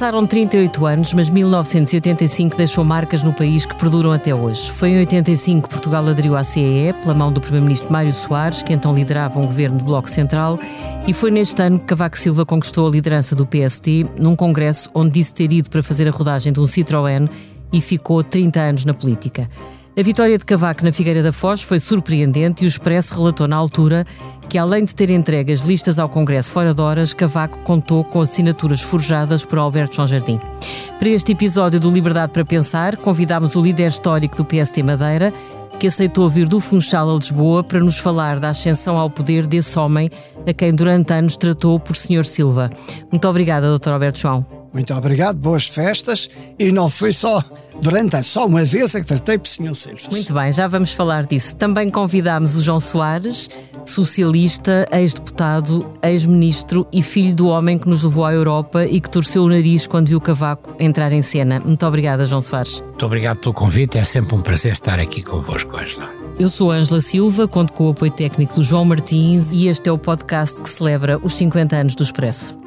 Passaram 38 anos, mas 1985 deixou marcas no país que perduram até hoje. Foi em 85 que Portugal aderiu à CEE, pela mão do Primeiro-Ministro Mário Soares, que então liderava um governo do Bloco Central, e foi neste ano que Cavaco Silva conquistou a liderança do PSD, num congresso onde disse ter ido para fazer a rodagem de um Citroën e ficou 30 anos na política. A vitória de Cavaco na Figueira da Foz foi surpreendente e o Expresso relatou na altura que, além de ter entregue as listas ao Congresso fora de horas, Cavaco contou com assinaturas forjadas por Alberto João Jardim. Para este episódio do Liberdade para Pensar, convidámos o líder histórico do PST Madeira, que aceitou vir do Funchal a Lisboa para nos falar da ascensão ao poder desse homem a quem durante anos tratou por Sr. Silva. Muito obrigada, Dr. Alberto João. Muito obrigado, boas festas. E não foi só durante só uma vez a que tratei por Sr. Silva. Muito bem, já vamos falar disso. Também convidámos o João Soares, socialista, ex-deputado, ex-ministro e filho do homem que nos levou à Europa e que torceu o nariz quando viu Cavaco entrar em cena. Muito obrigada, João Soares. Muito obrigado pelo convite, é sempre um prazer estar aqui convosco, Angela. Eu sou Ângela Silva, conto com o apoio técnico do João Martins e este é o podcast que celebra os 50 anos do Expresso.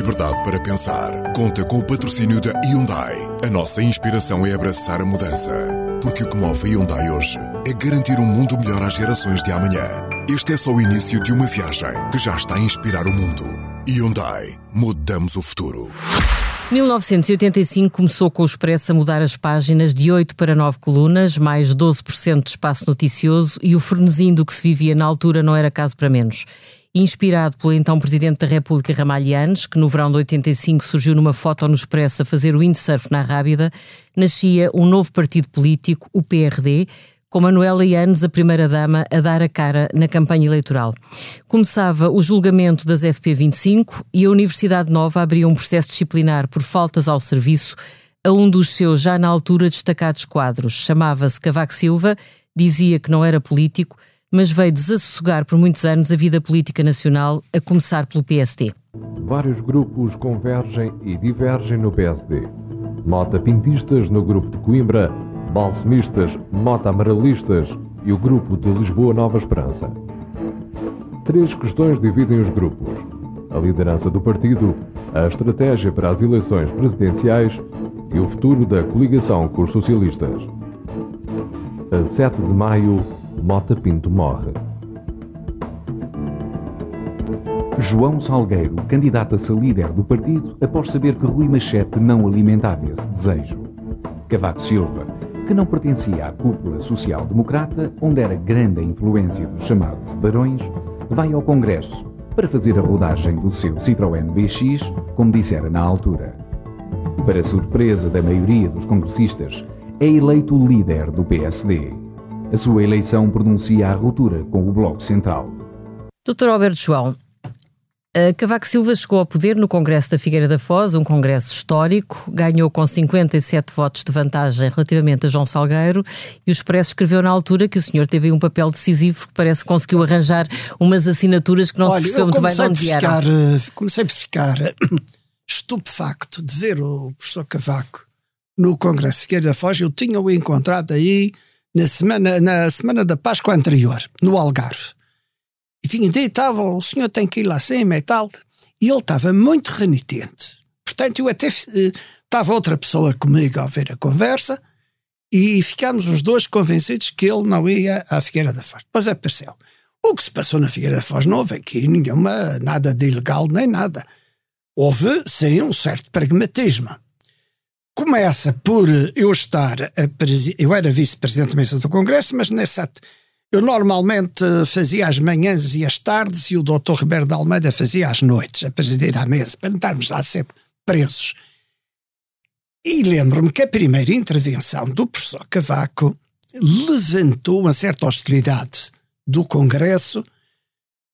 Liberdade para pensar. Conta com o patrocínio da Hyundai. A nossa inspiração é abraçar a mudança. Porque o que move a Hyundai hoje é garantir um mundo melhor às gerações de amanhã. Este é só o início de uma viagem que já está a inspirar o mundo. Hyundai. Mudamos o futuro. 1985 começou com o Expresso a mudar as páginas de 8 para 9 colunas, mais 12% de espaço noticioso e o frenesim do que se vivia na altura não era caso para menos inspirado pelo então Presidente da República Ramalhianes, que no verão de 85 surgiu numa foto no Expresso a fazer windsurf na Rábida, nascia um novo partido político, o PRD, com Manuela Yanes, a primeira-dama, a dar a cara na campanha eleitoral. Começava o julgamento das FP25 e a Universidade Nova abria um processo disciplinar por faltas ao serviço a um dos seus, já na altura, destacados quadros. Chamava-se Cavaco Silva, dizia que não era político, mas veio desassossegar por muitos anos a vida política nacional, a começar pelo PSD. Vários grupos convergem e divergem no PSD. Mota Pintistas no grupo de Coimbra, Balsemistas, Mota Amarelistas e o grupo de Lisboa Nova Esperança. Três questões dividem os grupos: a liderança do partido, a estratégia para as eleições presidenciais e o futuro da coligação com os socialistas. A 7 de maio, Mota Pinto morre. João Salgueiro candidata-se a líder do partido após saber que Rui Machete não alimentava esse desejo. Cavaco Silva, que não pertencia à cúpula social-democrata, onde era grande a influência dos chamados barões, vai ao Congresso para fazer a rodagem do seu Citroën BX, como dissera na altura. Para surpresa da maioria dos congressistas, é eleito líder do PSD. A sua eleição pronuncia a ruptura com o Bloco Central. Dr. Alberto João, Cavaco Silva chegou ao poder no Congresso da Figueira da Foz, um congresso histórico, ganhou com 57 votos de vantagem relativamente a João Salgueiro e o Expresso escreveu na altura que o senhor teve um papel decisivo que parece que conseguiu arranjar umas assinaturas que não Olha, se percebeu muito bem de onde vieram. Ficar, eh, comecei por ficar eh, estupefacto de ver o professor Cavaco no Congresso de Figueira da Foz. Eu tinha-o encontrado aí na semana, na semana da Páscoa anterior, no Algarve. E tinha dito, estava, o senhor tem que ir lá acima e tal. E ele estava muito renitente. Portanto, eu até eh, estava outra pessoa comigo a ver a conversa e ficámos os dois convencidos que ele não ia à Figueira da Foz. Depois apareceu. O que se passou na Figueira da Foz não houve aqui nenhuma, nada de ilegal nem nada. Houve, sim, um certo pragmatismo começa por eu estar, eu era vice-presidente da mesa do Congresso, mas nessa eu normalmente fazia as manhãs e as tardes e o doutor Roberto de Almeida fazia as noites, a presidir à mesa, para não estarmos lá sempre presos. E lembro-me que a primeira intervenção do professor Cavaco levantou uma certa hostilidade do Congresso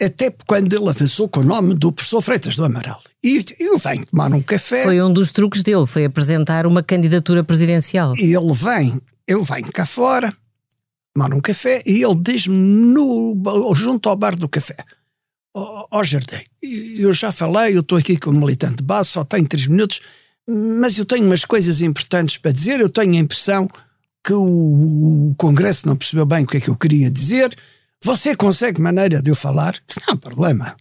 até quando ele avançou com o nome do professor Freitas do Amaral. E eu venho tomar um café. Foi um dos truques dele, foi apresentar uma candidatura presidencial. E ele vem, eu venho cá fora, tomar um café, e ele diz-me junto ao bar do café: Ó oh, oh, Jardim, eu já falei, eu estou aqui como militante de base, só tenho três minutos, mas eu tenho umas coisas importantes para dizer. Eu tenho a impressão que o, o Congresso não percebeu bem o que é que eu queria dizer você consegue maneira de eu falar? Não há problema.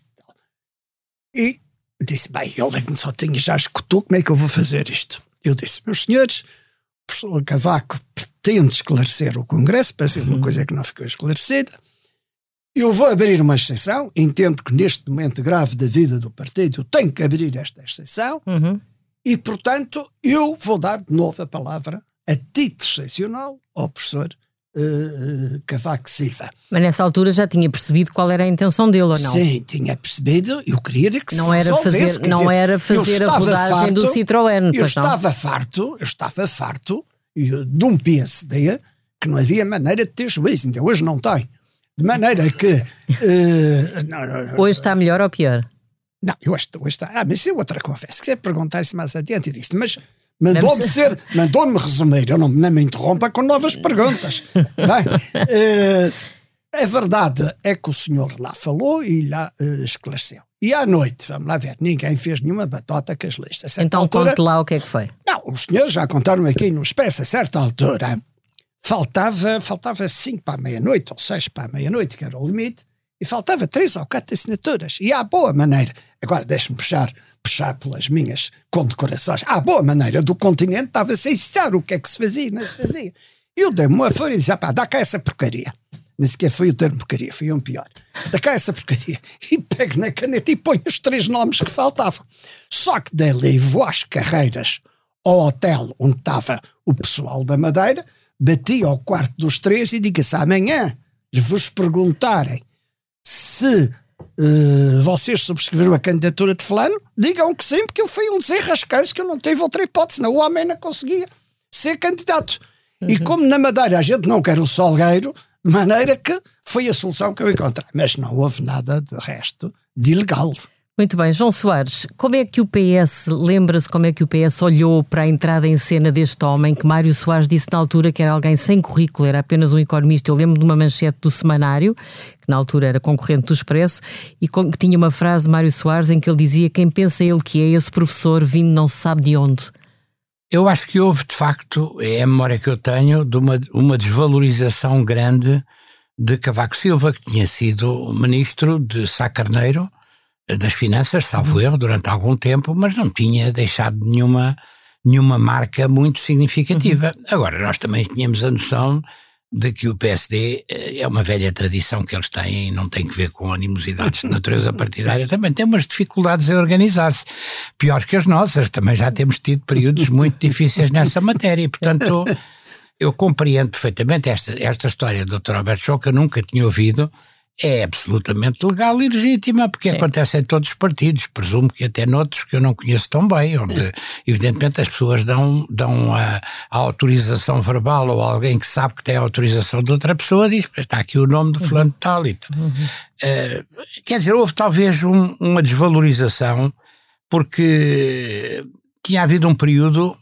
E disse: Bem, ele é que só tinha, já escutou, como é que eu vou fazer isto? Eu disse: Meus senhores, o professor Cavaco pretende esclarecer o Congresso, para ser uma coisa que não ficou esclarecida. Eu vou abrir uma exceção, entendo que neste momento grave da vida do partido eu tenho que abrir esta exceção, Uhum. e portanto eu vou dar de novo a palavra, a título excepcional, ao professor eh, eh, Cavaco Silva. Mas nessa altura já tinha percebido qual era a intenção dele ou não? Sim, tinha percebido, eu queria que Não se era resolvesse, fazer, não dizer, era eu fazer a rodagem do farto- Citroën, Eu estava farto, eu estava farto e, de um PSD que não havia maneira de ter juízo, ainda hoje não tem. De maneira que. não, Hoje está melhor ou pior? não, eu hoje, hoje está. Ah, mas isso é outra conversa. Se quiser perguntar isso mais adiante, eu disse mas mandou-me ser, mandou-me resumir. Eu não, não me interrompa com novas perguntas. Bem, eh, a verdade é que o senhor lá falou e lá eh, esclareceu. E à noite, vamos lá ver, ninguém fez nenhuma batota com as listas. Então altura, conte lá o que é que foi. não, os senhores já contaram aqui no Expresso, a certa altura, faltava, faltava cinco para a meia-noite, ou seis para a meia-noite, que era o limite, e faltava três ou quatro assinaturas. E há boa maneira, agora deixe-me puxar, puxar pelas minhas condecorações, há boa maneira do continente, estava sem citar o que é que se fazia, não se fazia. E eu dei-me uma folha e disse, pá, dá cá essa porcaria. Nem sequer foi o termo porcaria, foi um pior. Dá cá essa porcaria. E pego na caneta e ponho os três nomes que faltavam. Só que dali vou às carreiras ao hotel onde estava o pessoal da Madeira, bati ao quarto dos três e diga se amanhã vos perguntarem se eh, vocês subscreveram a candidatura de fulano, digam que sim, porque eu fui um desenrasqueiro que eu não tive outra hipótese, não, o homem não conseguia ser candidato. E como na Madeira a gente não quer o Salgueiro, de maneira que foi a solução que eu encontrei. Mas não houve nada de resto de ilegal. Muito bem, João Soares, como é que o PS, lembra-se como é que o PS olhou para a entrada em cena deste homem que Mário Soares disse na altura que era alguém sem currículo, era apenas um economista. Eu lembro de uma manchete do Semanário, que na altura era concorrente do Expresso, e que tinha uma frase de Mário Soares em que ele dizia quem pensa ele que é esse professor vindo não se sabe de onde. Eu acho que houve, de facto, é a memória que eu tenho, de uma, uma desvalorização grande de Cavaco Silva, que tinha sido ministro de Sá Carneiro, das Finanças, salvo erro, durante algum tempo, mas não tinha deixado nenhuma, nenhuma marca muito significativa. Agora, nós também tínhamos a noção de que o PSD eh, é uma velha tradição que eles têm e não tem que ver com animosidades de natureza partidária, também tem umas dificuldades em organizar-se, piores que as nossas, também já temos tido períodos muito difíceis nessa matéria e, portanto, eu compreendo perfeitamente esta, esta história do Dr. Alberto eu nunca tinha ouvido, é absolutamente legal e legítima, porque acontece em todos os partidos, presumo que até noutros que eu não conheço tão bem, onde evidentemente as pessoas dão, dão a, a autorização verbal ou alguém que sabe que tem a autorização de outra pessoa diz, está aqui o nome do fulano de tal e tal. Eh, quer dizer, houve talvez um- uma desvalorização porque tinha havido um período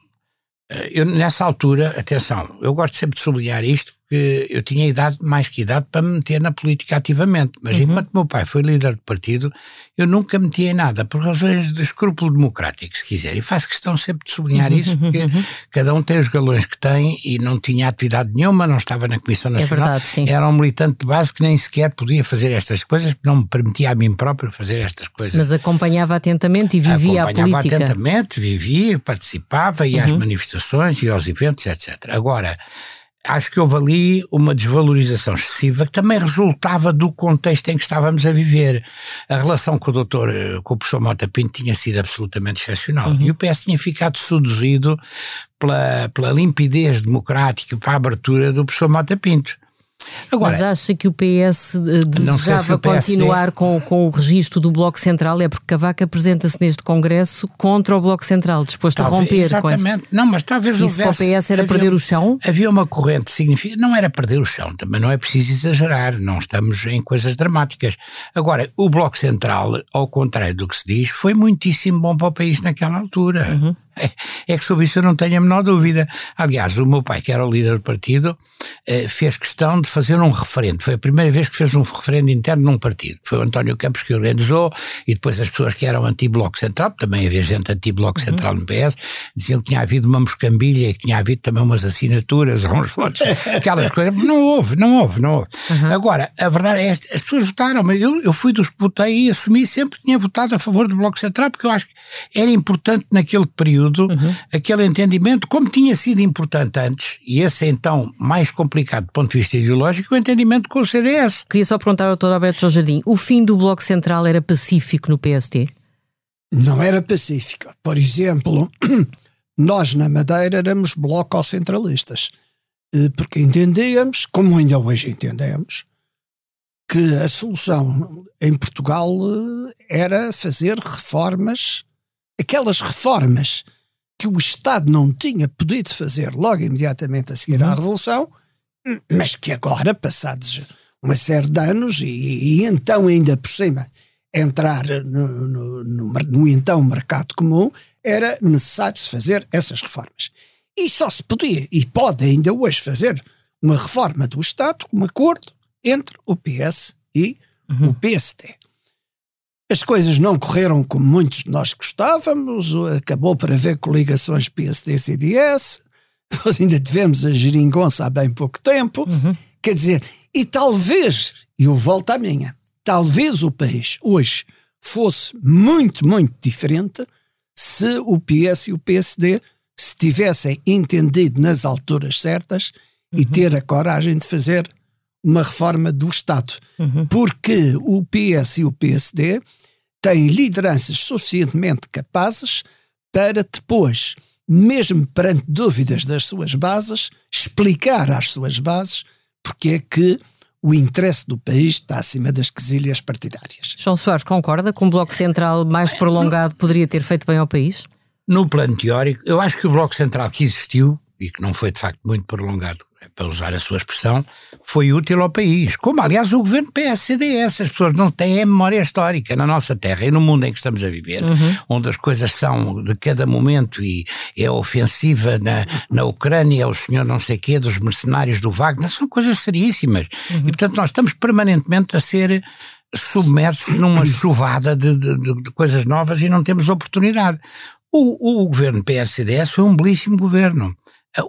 eh, eu, nessa altura, atenção, eu gosto sempre de sublinhar isto, porque eu tinha idade, mais que idade, para me meter na política ativamente. Mas enquanto meu pai foi líder de partido, eu nunca meti em nada, por razões de escrúpulo democrático, se quiser. E faço questão sempre de sublinhar isso, porque cada um tem os galões que tem e não tinha atividade nenhuma, não estava na Comissão Nacional. verdade, sim. Era um militante de base que nem sequer podia fazer estas coisas, porque não me permitia a mim próprio fazer estas coisas. Mas acompanhava atentamente e vivia a Acompanhava política. Uhum. atentamente, vivia, participava, ia às manifestações e aos eventos, etc. Agora, acho que houve ali uma desvalorização excessiva que também resultava do contexto em que estávamos a viver. A relação com o doutor, eh, com o professor Mota Pinto tinha sido absolutamente excepcional. Uhum. E o PS tinha ficado seduzido pela, pela limpidez democrática, para a abertura do professor Mota Pinto. Agora, Mas acha que o PS eh, se desejava o PSD continuar com, com o registro do Bloco Central? É porque Cavaco apresenta-se neste Congresso contra o Bloco Central, disposto a talvez- romper com esse. Exatamente. Não, mas talvez Isso para o houvesse- PS era havia- perder o chão? Havia uma corrente significativa, não era perder o chão, também não é preciso exagerar, não estamos em coisas dramáticas. Agora, o Bloco Central, ao contrário do que se diz, foi muitíssimo bom para o país naquela altura. Uhum. É, que sobre isso eu não tenho a menor dúvida. Aliás, o meu pai, que era o líder do partido, eh, fez questão de fazer um referendo. Foi a primeira vez que fez um referendo interno num partido. Foi o António Campos que organizou e depois as pessoas que eram anti-bloco central, também havia gente anti-bloco uhum. central no PS, diziam que tinha havido uma moscambilha e que tinha havido também umas assinaturas, uns votos, aquelas coisas. Não houve, não houve, não houve. Uhum. Agora, a verdade é esta, as pessoas votaram, mas eu, eu fui dos que votei e assumi sempre que tinha votado a favor do Bloco Central, porque eu acho que era importante naquele período uhum. aquele entendimento, como tinha sido importante antes, e esse é então mais complicado do ponto de vista ideológico, o entendimento com o CDS. Queria só perguntar ao Dr. Alberto João Jardim, o fim do Bloco Central era pacífico no PSD? Não era pacífico. Por exemplo, nós na Madeira éramos bloco centralistas, eh, porque entendíamos, como ainda hoje entendemos, que a solução em Portugal eh, era fazer reformas, aquelas reformas que o Estado não tinha podido fazer logo imediatamente a seguir à uhum. Revolução, mas que agora, passados uma série de anos, e, e então ainda por cima entrar no, no, no, no, então mercado comum, era necessário se fazer essas reformas. E só se podia, e pode ainda hoje fazer, uma reforma do Estado, um acordo entre o PS e uhum. o PSD. As coisas não correram como muitos de nós gostávamos, acabou por haver coligações PSD-CDS, nós ainda tivemos a geringonça há bem pouco tempo, uhum. quer dizer, e talvez, e eu volto à minha, talvez o país hoje fosse muito, muito diferente se o PS e o PSD se tivessem entendido nas alturas certas uhum. e ter a coragem de fazer uma reforma do Estado. Uhum. Porque o PS e o PSD têm lideranças suficientemente capazes para depois, mesmo perante dúvidas das suas bases, explicar às suas bases porque é que o interesse do país está acima das quesilhas partidárias. João Soares concorda que um Bloco Central mais prolongado poderia ter feito bem ao país? No plano teórico, eu acho que o Bloco Central que existiu, e que não foi de facto muito prolongado, para usar a sua expressão, foi útil ao país. Como, aliás, o governo PS-CDS. As pessoas não têm a memória histórica na nossa terra e no mundo em que estamos a viver, uhum. onde as coisas são de cada momento e é ofensiva na, na Ucrânia, o senhor não sei quê, dos mercenários do Wagner, são coisas seríssimas. Uhum. E, portanto, nós estamos permanentemente a ser submersos numa chuvada de, de, de, coisas novas e não temos oportunidade. O, o governo PS-CDS foi um belíssimo governo.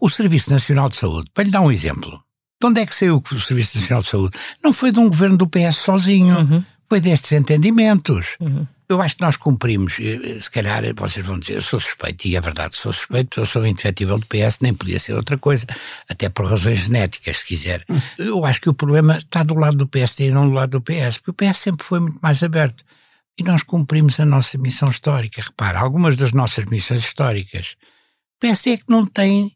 O Serviço Nacional de Saúde, para lhe dar um exemplo, de onde é que saiu o Serviço Nacional de Saúde? Não foi de um governo do PS sozinho, uhum. foi destes entendimentos. Uhum. Eu acho que nós cumprimos, eh, se calhar vocês vão dizer, eu sou suspeito, e é verdade, sou suspeito, eu sou indefetível do PS, nem podia ser outra coisa, até por razões genéticas, se quiser. Uhum. Eu acho que o problema está do lado do PSD e não do lado do PS, porque o PS sempre foi muito mais aberto. E nós cumprimos a nossa missão histórica. Repara, algumas das nossas missões históricas, o PSD é que não tem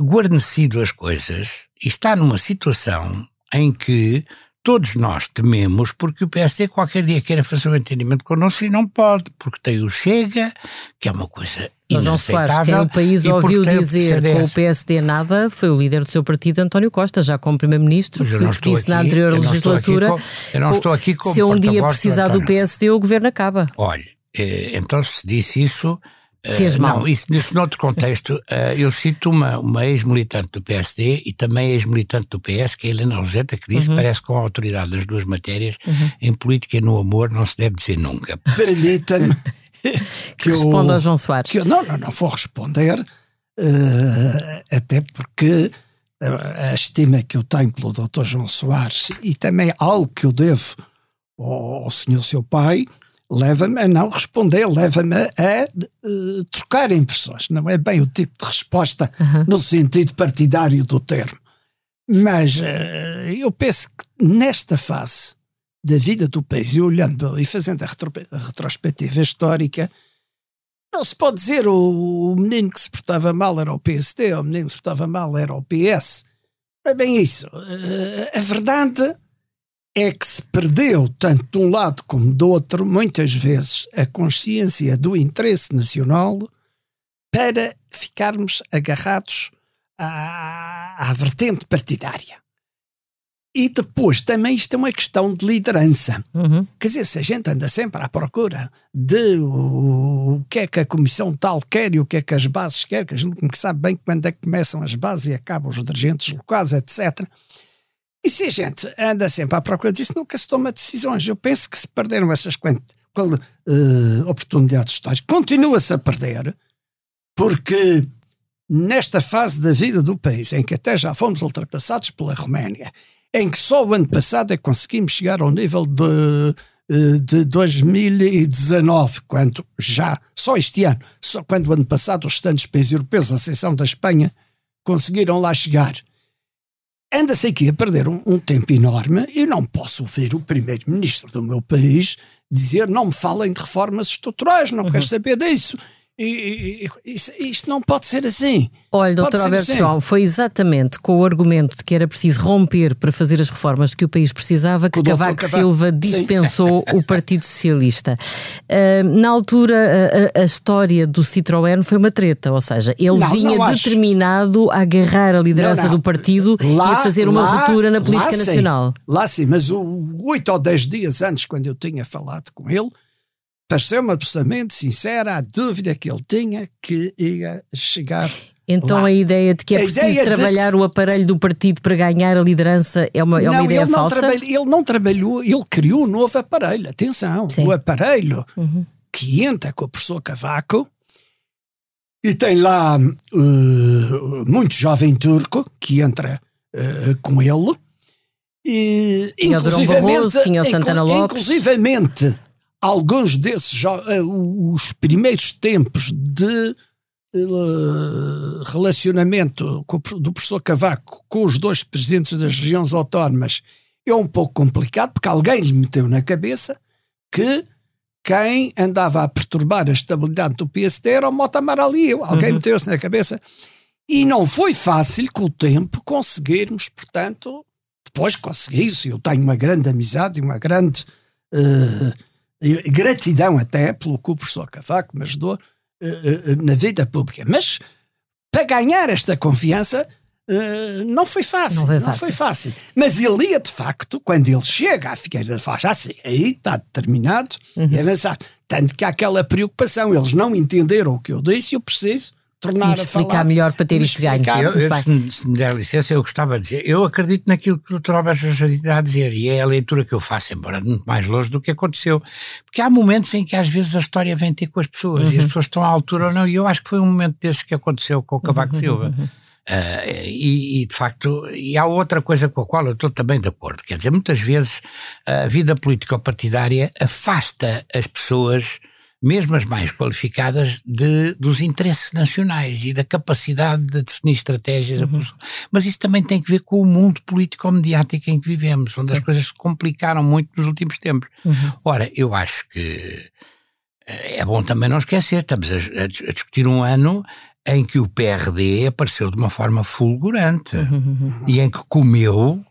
guarnecido as coisas e está numa situação em que todos nós tememos porque o PSD qualquer dia queira fazer um entendimento connosco e não pode, porque tem o Chega, que é uma coisa Mas Soares, quem o país ouviu dizer com o PSD nada foi o líder do seu partido, António Costa, já como Primeiro-Ministro, que disse aqui, na anterior legislatura com, eu não estou aqui como se um dia precisar do, do PSD o governo acaba. Olha, eh, então se disse isso Fez uh, mal. Não, isso, isso noutro contexto, uh, eu cito uma, uma ex-militante do PSD e também ex-militante do PS, que é Helena Roseta, que disse uhum. que parece com a autoridade das duas matérias, uhum. em política e no amor não se deve dizer nunca. Permita-me que responda ao João Soares. Que eu, não, não, não vou responder, uh, até porque a estima que eu tenho pelo Dr. João Soares e também algo que eu devo ao, ao senhor seu pai, leva-me a não responder, leva-me a, uh, trocar impressões. Não é bem o tipo de resposta uhum. no sentido partidário do termo. Mas uh, eu penso que nesta fase da vida do país, e olhando e fazendo a, retro, a retrospectiva histórica, não se pode dizer o, o, menino que se portava mal era o PSD, ou o menino que se portava mal era o PS. Não é bem isso. Uh, a verdade é que se perdeu, tanto de um lado como do outro, muitas vezes, a consciência do interesse nacional para ficarmos agarrados à, à vertente partidária. E depois também isto é uma questão de liderança. Uhum. Quer dizer, se a gente anda sempre à procura de o, o, que é que a comissão tal quer e o que é que as bases querem, que a gente sabe bem quando é que começam as bases e acabam os dirigentes locais, etc. E se a gente anda sempre à procura disso, nunca se toma decisões. Eu penso que se perderam essas uh, oportunidades históricas, continua-se a perder, porque nesta fase da vida do país, em que até já fomos ultrapassados pela Roménia, em que só o ano passado é que conseguimos chegar ao nível de, eh, de 2019, quando já, só este ano, só quando o ano passado os restantes países europeus, a exceção da Espanha, conseguiram lá chegar. Anda-se aqui a perder um, um, tempo enorme e não posso ouvir o primeiro-ministro do meu país dizer não me falem de reformas estruturais, não uhum. quero saber disso. E, e, e, isto não pode ser assim. Olha, doutor Alberto assim. João, foi exatamente com o argumento de que era preciso romper para fazer as reformas que o país precisava que Cavaco Silva dispensou o Partido Socialista. Uh, na altura, a, a, história do Citroën foi uma treta, ou seja, ele não, vinha não determinado a agarrar a liderança não, do partido lá, e a fazer uma lá, ruptura na política lá nacional. Sim, lá sim, mas oito ou dez dias antes, quando eu tinha falado com ele, pareceu-me absolutamente sincera a dúvida que ele tinha que ia chegar. Então lá. a ideia de que é a preciso trabalhar de... o aparelho do partido para ganhar a liderança é uma, é uma ideia ele falsa? Não ele não trabalhou, ele criou um novo aparelho. Atenção, Sim. o aparelho uhum. que entra com o professor Cavaco e tem lá uh, muito jovem turco que entra uh, com ele. E, Durão Barroso, tinha o Santana Lopes. Inclusivamente alguns desses, eh, os primeiros tempos de uh, relacionamento do professor Cavaco com os dois presidentes das regiões autónomas é um pouco complicado, porque alguém lhe meteu na cabeça que quem andava a perturbar a estabilidade do PSD era o Mota Amaral eu. Alguém uhum. meteu-se na cabeça. E não foi fácil, com o tempo, conseguirmos, portanto, depois consegui-se. Eu tenho uma grande amizade e uma grande uh, gratidão até pelo que o professor Cavaco me ajudou uh, na vida pública. Mas para ganhar esta confiança uh, não foi fácil. Não foi, não foi, fácil. Mas ele ia, de facto, quando ele chega à Figueira da Faixa, assim, aí está determinado uhum. e avançado. Tanto que há aquela preocupação, eles não entenderam o que eu disse e eu preciso tornar a falar. melhor para ter isto ganho. Eu, eu, se, se, me der licença, eu gostava de dizer, eu acredito naquilo que o Dr. Alberto está a dizer, e é a leitura que eu faço, embora muito mais longe do que aconteceu. Porque há momentos em que às vezes a história vem ter com as pessoas, uhum. e as uhum. pessoas estão à altura ou não, e eu acho que foi um momento desse que aconteceu com o Cavaco uhum. Silva. Uhum. Uh, e, e, de facto, e há outra coisa com a qual eu estou também de acordo, quer dizer, muitas vezes a vida político-partidária afasta as pessoas mesmo as mais qualificadas, de, dos interesses nacionais e da capacidade de definir estratégias. Uhum. Mas isso também tem que ver com o mundo político-mediático em que vivemos, onde as coisas se complicaram muito nos últimos tempos. Uhum. Ora, eu acho que eh, é bom também não esquecer, estamos a, a, a discutir um ano em que o PRD apareceu de uma forma fulgurante uhum. e em que comeu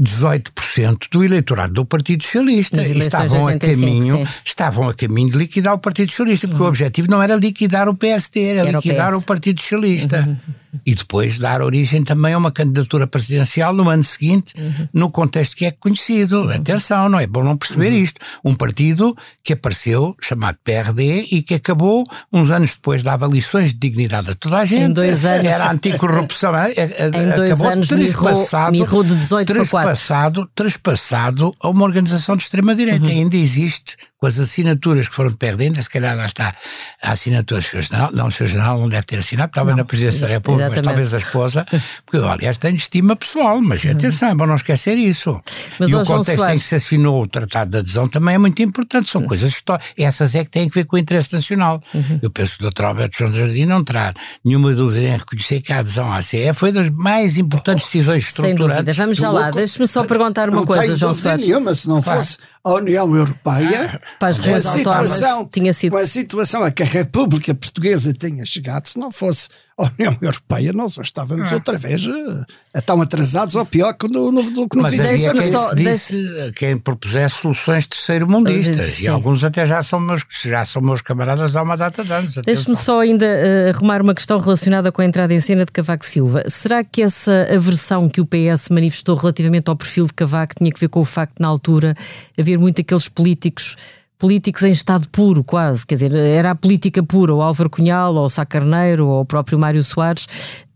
18% do eleitorado do Partido Socialista e estavam 85, a caminho estavam a caminho de liquidar o Partido Socialista porque uhum. o objetivo não era liquidar o PSD era, era liquidar o, o, Partido Socialista uhum. E depois dar origem também a uma candidatura presidencial no ano seguinte uhum. no contexto que é conhecido uhum. atenção não é bom não perceber uhum. isto um partido que apareceu chamado PRD e que acabou uns anos depois dava lições de dignidade a toda a gente em dois anos era anticorrupção em dois anos mirrou, mirrou de 18 para 4 trespassado, trespassado a uma organização de extrema-direita. Uhum. Ainda existe com as assinaturas que foram perdendo, se calhar lá está a assinatura do Sr. General, não, o Sr. General não deve ter assinado, estava não, na Presidência da República, exatamente. mas talvez a esposa, porque eu, aliás, tenho estima pessoal, mas uhum. atenção, é bom não esquecer isso. Mas e o contexto em que se assinou o Tratado de Adesão também é muito importante, são uhum. coisas históricas, essas é que têm a ver com o interesse nacional. Uhum. Eu penso que o Dr. Alberto João Jardim não terá nenhuma dúvida em reconhecer que a adesão à CE foi das mais importantes decisões estruturantes. Sem dúvida, vamos já lá, deixe-me só perguntar uma não coisa, João Soares. nenhuma, se não fosse a União Europeia, para as regiões autónomas tinha sido. Com a situação a que a República Portuguesa tinha chegado, se não fosse a União Europeia, nós estávamos ah. outra vez uh, tão atrasados ou pior que no, no, no, no Mas havia quem só, disse, quem propusesse soluções terceiro-mundistas e alguns até já são, meus, já são meus camaradas há uma data de anos. Deixe-me só ainda uh, arrumar uma questão relacionada com a entrada em cena de Cavaco Silva. Será que essa aversão que o PS manifestou relativamente ao perfil de Cavaco tinha que ver com o facto de, na altura, haver muito aqueles políticos políticos em estado puro, quase. Quer dizer, era a política pura, o Álvaro Cunhal, ou o Sá Carneiro, ou o próprio Mário Soares,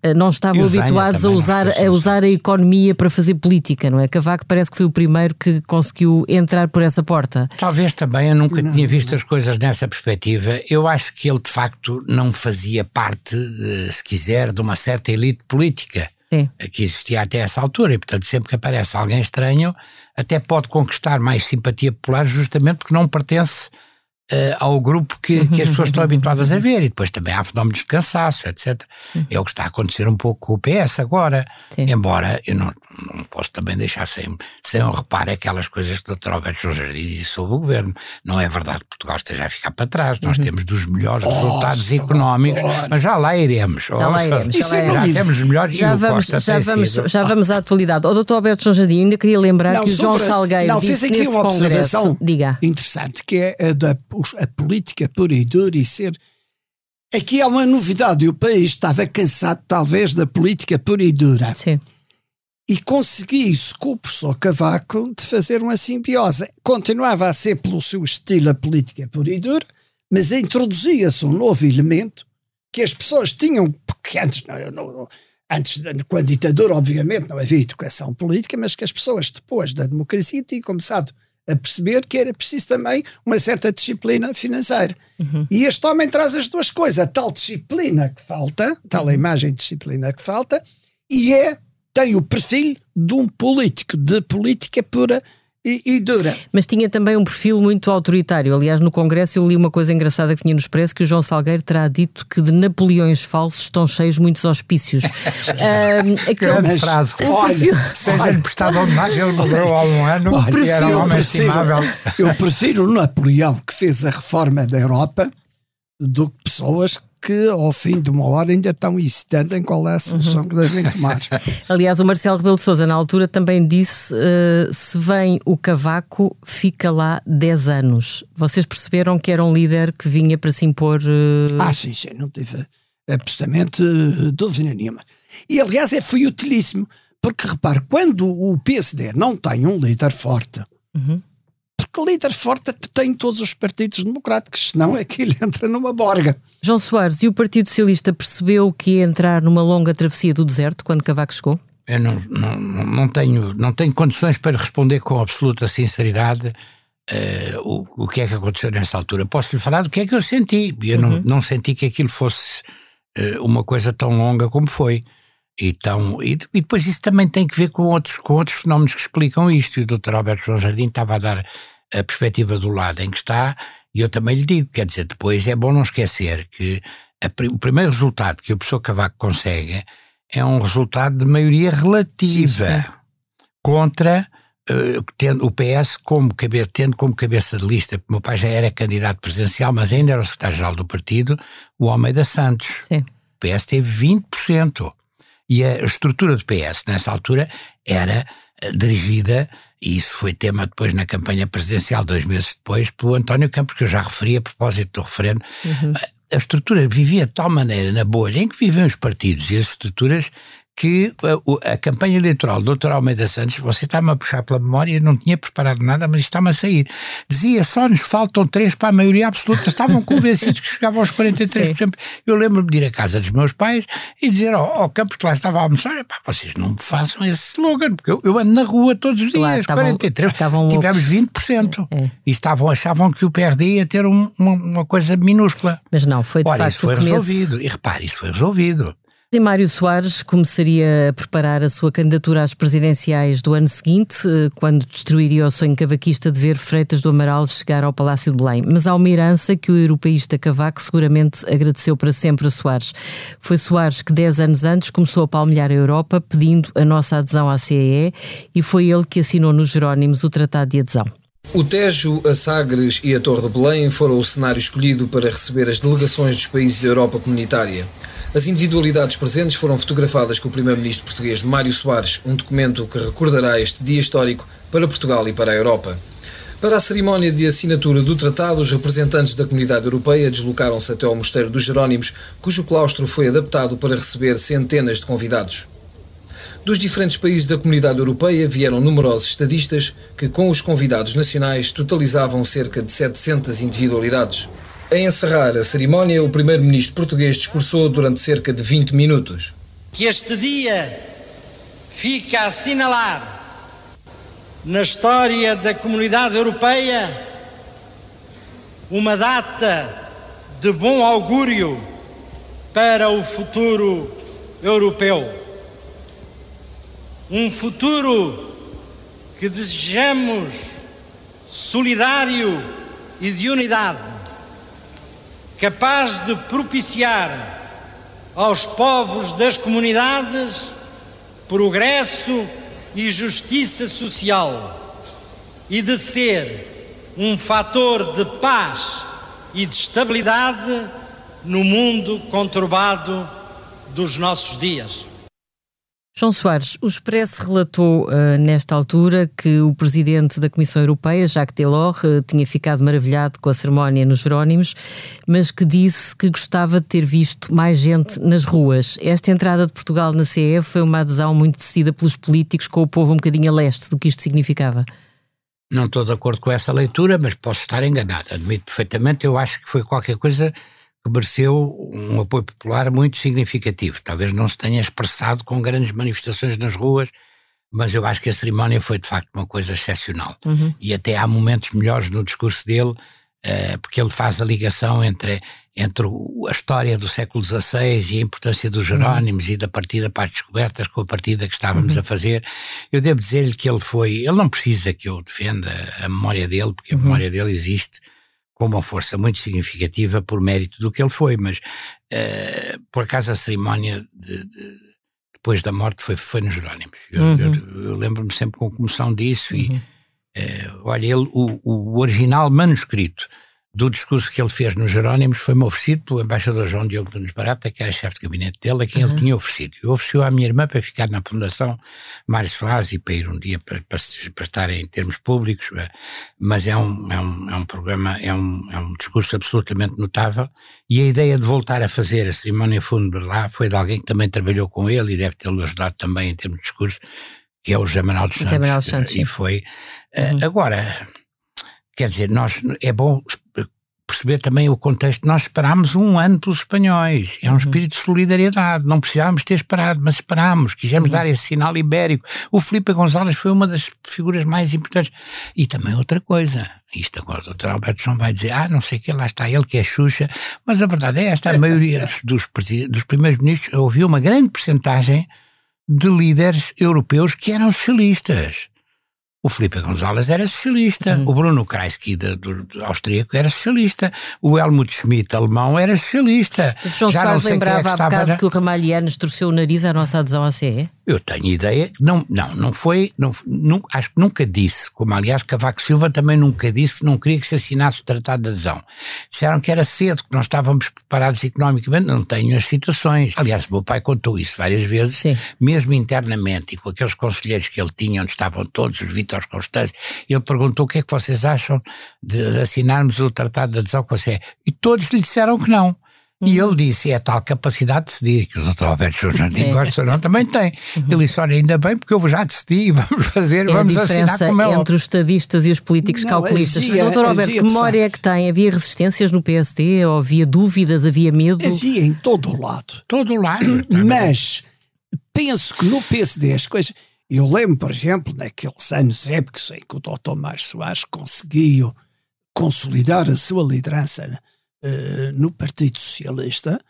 eh, não estavam habituados a usar, a usar a economia para fazer política, não é? Cavaco parece que foi o primeiro que conseguiu entrar por essa porta. Talvez também, eu nunca não, tinha visto não. as coisas nessa perspectiva. Eu acho que ele, de facto, não fazia parte, se quiser, de uma certa elite política. Sim. que existia até essa altura, e portanto sempre que aparece alguém estranho, até pode conquistar mais simpatia popular justamente porque não pertence uh, ao grupo que, que, as pessoas estão habituadas a ver. E depois também há fenómenos de cansaço, etc. É o que está a acontecer um pouco com o PS agora. Sim. Embora eu não, não posso também deixar sem, sem um reparo aquelas coisas que o Dr. Alberto João Jardim disse sobre o governo. Não é verdade que Portugal esteja a ficar para trás. Nós uhum. temos dos melhores oh, resultados económicos, mas já lá iremos. Já lá iremos. Já, lá iremos. já temos os melhores já vamos, já vamos, já vamos à atualidade. O Dr. Alberto João Jardim ainda queria lembrar não, que o João Salgueiro não, disse fez aqui uma observação diga. interessante, que é a da a política pura e dura e ser Aqui há uma novidade, o país estava cansado talvez da política pura e dura. Sim e consegui isso com o professor Cavaco de fazer uma simbiose. Continuava a ser pelo seu estilo a política pura e dura, mas introduzia-se um novo elemento que as pessoas tinham, porque antes, não, não, antes com a ditadura, obviamente, não havia educação política, mas que as pessoas, depois da democracia, tinham começado a perceber que era preciso também uma certa disciplina financeira. Uhum. E este homem traz as duas coisas, a tal disciplina que falta, tal uhum. imagem de disciplina que falta, e é tem o perfil de um político, de política pura e, e, dura. Mas tinha também um perfil muito autoritário. Aliás, no Congresso eu li uma coisa engraçada que vinha no Expresso, que o João Salgueiro terá dito que de Napoleões falsos estão cheios muitos hospícios. um, aquele, frase. O perfil... Seja-lhe prestado homenagem, ele morreu há um ano olha, e era um homem prefiro, estimável. Eu prefiro o Napoleão que fez a reforma da Europa do que pessoas que ao fim de uma hora ainda estão hesitando em qual é a solução uhum. que devem tomar. Aliás, o Marcelo Rebelo de Sousa na altura também disse uh, se vem o cavaco, fica lá 10 anos. Vocês perceberam que era um líder que vinha para se impor... Uh... Ah, sim, sim, não tive absolutamente uh, dúvida nenhuma. E aliás é, foi utilíssimo, porque repare, quando o PSD não tem um líder forte... Uhum porque líder forte tem todos os partidos democráticos, senão é que ele entra numa borga. João Soares, e o Partido Socialista percebeu que ia entrar numa longa travessia do deserto quando Cavaco chegou? Eu não, não, não, tenho, não tenho condições para responder com absoluta sinceridade uh, o, o que é que aconteceu nessa altura. Posso lhe falar do que é que eu senti. Eu uhum. não, não senti que aquilo fosse uh, uma coisa tão longa como foi. E, tão, e, e, depois isso também tem que ver com outros, com outros fenómenos que explicam isto. E o Dr. Alberto João Jardim estava a dar a perspectiva do lado em que está, e eu também lhe digo, quer dizer, depois é bom não esquecer que a, o primeiro resultado que o professor Cavaco consegue é um resultado de maioria relativa sim, sim. contra uh, tendo o PS como cabeça, tendo como cabeça de lista, porque o meu pai já era candidato presidencial, mas ainda era o secretário-geral do partido, o Almeida Santos. Sim. O PS teve 20%. E a estrutura do PS nessa altura era uh, dirigida e isso foi tema depois na campanha presidencial, dois meses depois, pelo António Campos, que eu já referi a propósito do referendo. Uhum. A estrutura vivia de tal maneira na bolha em que viviam os partidos e as estruturas que a, a, campanha eleitoral do Dr. Almeida Santos, você está-me a puxar pela memória, não tinha preparado nada, mas está-me a sair. Dizia só nos faltam três para a maioria absoluta. Estavam convencidos que chegavam aos 43%. Sim. Eu lembro-me de ir à casa dos meus pais e dizer ao, ao Campos que lá estava a almoçar: vocês não me façam esse slogan, porque eu, eu ando na rua todos os dias, estavam, 43%. Estavam tivemos 20%. É. E estavam, achavam que o PRD ia ter um, uma, uma, coisa minúscula. Mas não, foi de Ora, facto. isso foi resolvido. E repare, isso foi resolvido. E Mário Soares começaria a preparar a sua candidatura às presidenciais do ano seguinte, eh, quando destruiria o sonho cavaquista de ver Freitas do Amaral chegar ao Palácio de Belém. Mas há uma herança que o europeísta Cavaco seguramente agradeceu para sempre a Soares. Foi Soares que, dez anos antes, começou a palmilhar a Europa pedindo a nossa adesão à CEE e foi ele que assinou nos Jerónimos o Tratado de Adesão. O Tejo, a Sagres e a Torre de Belém foram o cenário escolhido para receber as delegações dos países da Europa comunitária. As individualidades presentes foram fotografadas com o primeiro-ministro português Mário Soares, um documento que recordará este dia histórico para Portugal e para a Europa. Para a cerimónia de assinatura do tratado, os representantes da comunidade europeia deslocaram-se até ao Mosteiro dos Jerónimos, cujo claustro foi adaptado para receber centenas de convidados. Dos diferentes países da comunidade europeia vieram numerosos estadistas que, com os convidados nacionais, totalizavam cerca de 700 individualidades. A encerrar a cerimónia, o primeiro-ministro português discursou durante cerca de 20 minutos. Que este dia fica a assinalar na história da comunidade europeia uma data de bom augúrio para o futuro europeu. Um futuro que desejamos solidário e de unidade capaz de propiciar aos povos das comunidades progresso e justiça social e de ser um fator de paz e de estabilidade no mundo conturbado dos nossos dias. João Soares, o Expresso relatou uh, nesta altura que o presidente da Comissão Europeia, Jacques Delors, uh, tinha ficado maravilhado com a cerimónia nos Jerónimos, mas que disse que gostava de ter visto mais gente nas ruas. Esta entrada de Portugal na CE foi uma adesão muito decidida pelos políticos, com o povo um bocadinho a leste do que isto significava. Não estou de acordo com essa leitura, mas posso estar enganado. Admito perfeitamente, eu acho que foi qualquer coisa que mereceu um apoio popular muito significativo. Talvez não se tenha expressado com grandes manifestações nas ruas, mas eu acho que a cerimónia foi de facto uma coisa excepcional. Uhum. E até há momentos melhores no discurso dele, uh, porque ele faz a ligação entre, entre a história do século XVI e a importância dos uhum. Jerónimos uhum. e da partida para as descobertas com a partida que estávamos uhum. a fazer. Eu devo dizer-lhe que ele foi. Ele não precisa que eu defenda a memória dele, porque a uhum. memória dele existe com uma força muito significativa por mérito do que ele foi, mas uh, por acaso a cerimónia de, de, depois da morte foi, foi nos Jerónimos. Eu, uhum. eu, eu lembro-me sempre com comoção disso e, uh, olha, ele, o, o original manuscrito do discurso que ele fez nos Jerónimos foi-me oferecido pelo embaixador João Diogo Nunes Barata, que era chefe de gabinete dele, a quem uhum. ele tinha oferecido. Eu ofereci à minha irmã para ficar na Fundação Mário Soares e para ir um dia para, para, para estar em termos públicos, eh, mas é um, é um, é um programa, é um, é um discurso absolutamente notável e a ideia de voltar a fazer a cerimónia fúnebre lá foi de alguém que também trabalhou com ele e deve tê-lo ajudado também em termos de discurso, que é o José Manuel dos Santos. Santos e foi. Eh, uhum. Agora, quer dizer, nós, é bom perceber também o contexto. Nós esperámos um ano pelos espanhóis. É um uhum. espírito de solidariedade. Não precisávamos ter esperado, mas esperámos. Quisemos uhum. dar esse sinal ibérico. O Felipe Gonzalez foi uma das figuras mais importantes. E também outra coisa. Isto agora o Dr. Alberto João vai dizer, ah, não sei o que, lá está ele que é Xuxa. Mas a verdade é esta, a maioria dos, dos, dos primeiros ministros ouviu uma grande percentagem de líderes europeus que eram socialistas. O Felipe González era socialista, uhum. o Bruno Kreisky, de, do, do austríaco, era socialista, o Helmut Schmidt, alemão, era socialista. O João Já Soares é lembrava é há bocado que o Ramalhianos torceu o nariz à nossa adesão à CE? Eu tenho ideia, não, não, não foi, não, não, acho que nunca disse, como aliás Cavaco Silva também nunca disse que não queria que se assinasse o Tratado de Adesão. Disseram que era cedo, que nós estávamos preparados economicamente, não tenho as citações. Aliás, meu pai contou isso várias vezes, Sim. mesmo internamente, e com aqueles conselheiros que ele tinha, onde estavam todos os Vítors Constantes, ele perguntou o que é que vocês acham de assinarmos o Tratado de Adesão com a CE. E todos lhe disseram que não. E ele disse: é tal capacidade de decidir, que o Dr. Alberto Sousa Jardim gosta não, também tem. Uhum. Ele disse: olha, ainda bem, porque eu já decidi, vamos fazer, é vamos a diferença como é entre os estadistas e os políticos não, calculistas. Havia, Dr. Alberto, que memória é que tem? Havia resistências no PSD? Ou havia dúvidas? Havia medo? Havia em todo o lado. Todo o lado. Mas penso que no PSD as coisas. Eu lembro, por exemplo, naqueles anos épicos em que o Dr. Mário Soares conseguiu consolidar a sua liderança uh, no Partido Socialista,